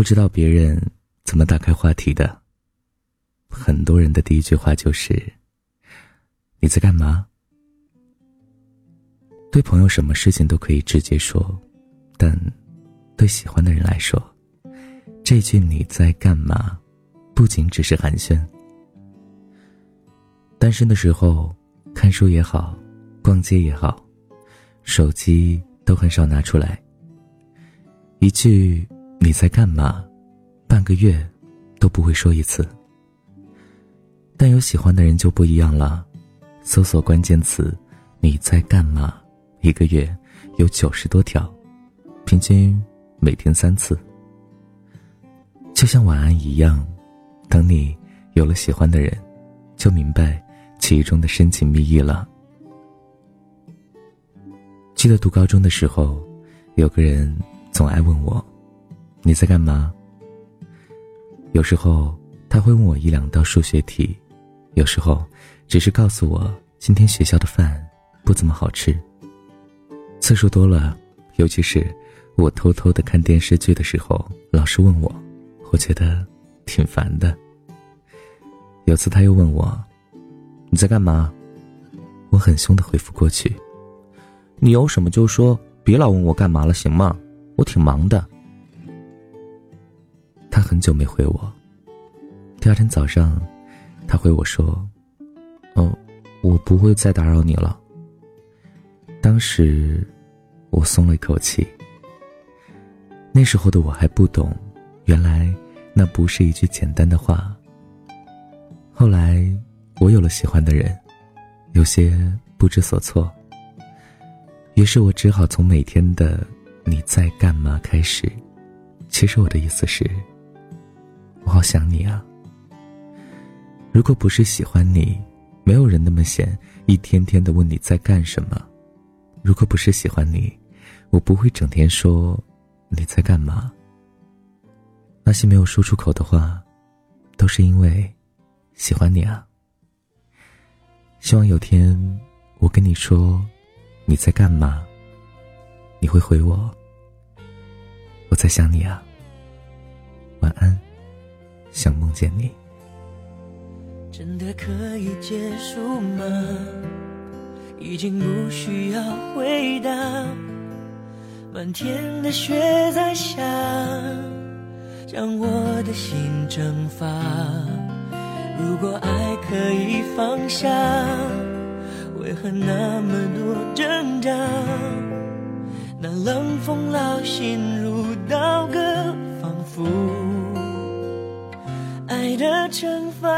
不知道别人怎么打开话题的。很多人的第一句话就是：“你在干嘛？”对朋友什么事情都可以直接说，但对喜欢的人来说，这句“你在干嘛”不仅只是寒暄。单身的时候，看书也好，逛街也好，手机都很少拿出来。一句“你在干嘛”，半个月都不会说一次。但有喜欢的人就不一样了，搜索关键词“你在干嘛”。一个月有九十多条，平均每天三次。就像晚安一样，等你有了喜欢的人，就明白其中的深情蜜意了。记得读高中的时候，有个人总爱问我：“你在干嘛？”有时候他会问我一两道数学题，有时候只是告诉我今天学校的饭不怎么好吃。次数多了，尤其是我偷偷的看电视剧的时候，老师问我，我觉得挺烦的。有次他又问我：“你在干嘛？”我很凶的回复过去：“你有什么就说，别老问我干嘛了，行吗？我挺忙的。”很久没回我。第二天早上，他回我说：“哦，我不会再打扰你了。”当时，我松了一口气。那时候的我还不懂，原来那不是一句简单的话。后来，我有了喜欢的人，有些不知所措。于是我只好从每天的“你在干嘛”开始。其实我的意思是，好想你啊。如果不是喜欢你，没有人那么闲，一天天的问你在干什么。如果不是喜欢你，我不会整天说你在干嘛。那些没有说出口的话，都是因为喜欢你啊。希望有天我跟你说你在干嘛，你会回我我在想你啊。晚安，想梦见你。真的可以结束吗？已经不需要回答，漫天的雪在下，将我的心蒸发。如果爱可以放下，为何那么多挣扎？那冷风烙心如刀割，仿佛的惩罚。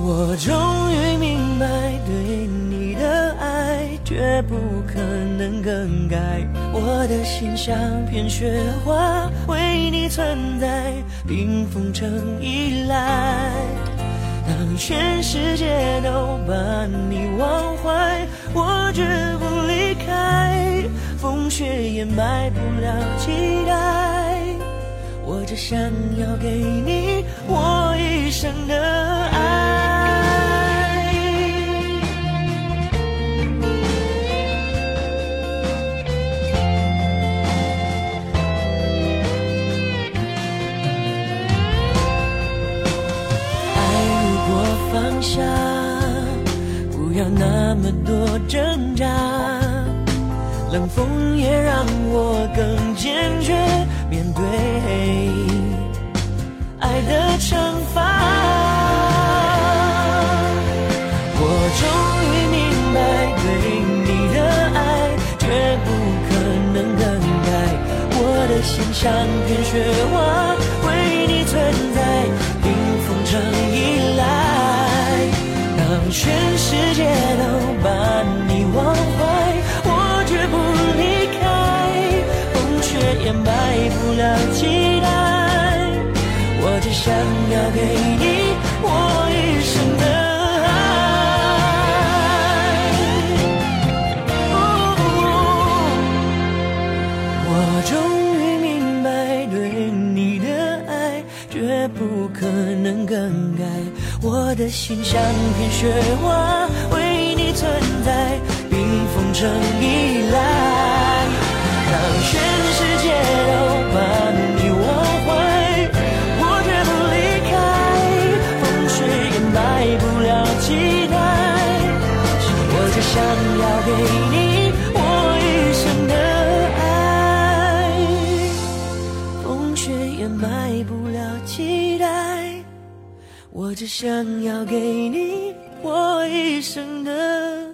我终于明白，对你的爱绝不可能更改。我的心像片雪花，为你存在，冰封成依赖。当全世界都把你忘怀，我绝不离。风雪掩埋不了期待，我只想要给你我一生的爱。爱如果放下，不要那么多挣扎，冷风也让我更坚决面对爱的惩罚。我终于明白，对你的爱绝不可能更改。我的心像片雪花，为你存在，冰封成依赖。当全世界只想要给你我一生的爱。我终于明白，对你的爱绝不可能更改。我的心像片雪花，为你存在，冰封成依期待我只想要给你我一生的爱。风雪也埋不了期待我只想要给你我一生的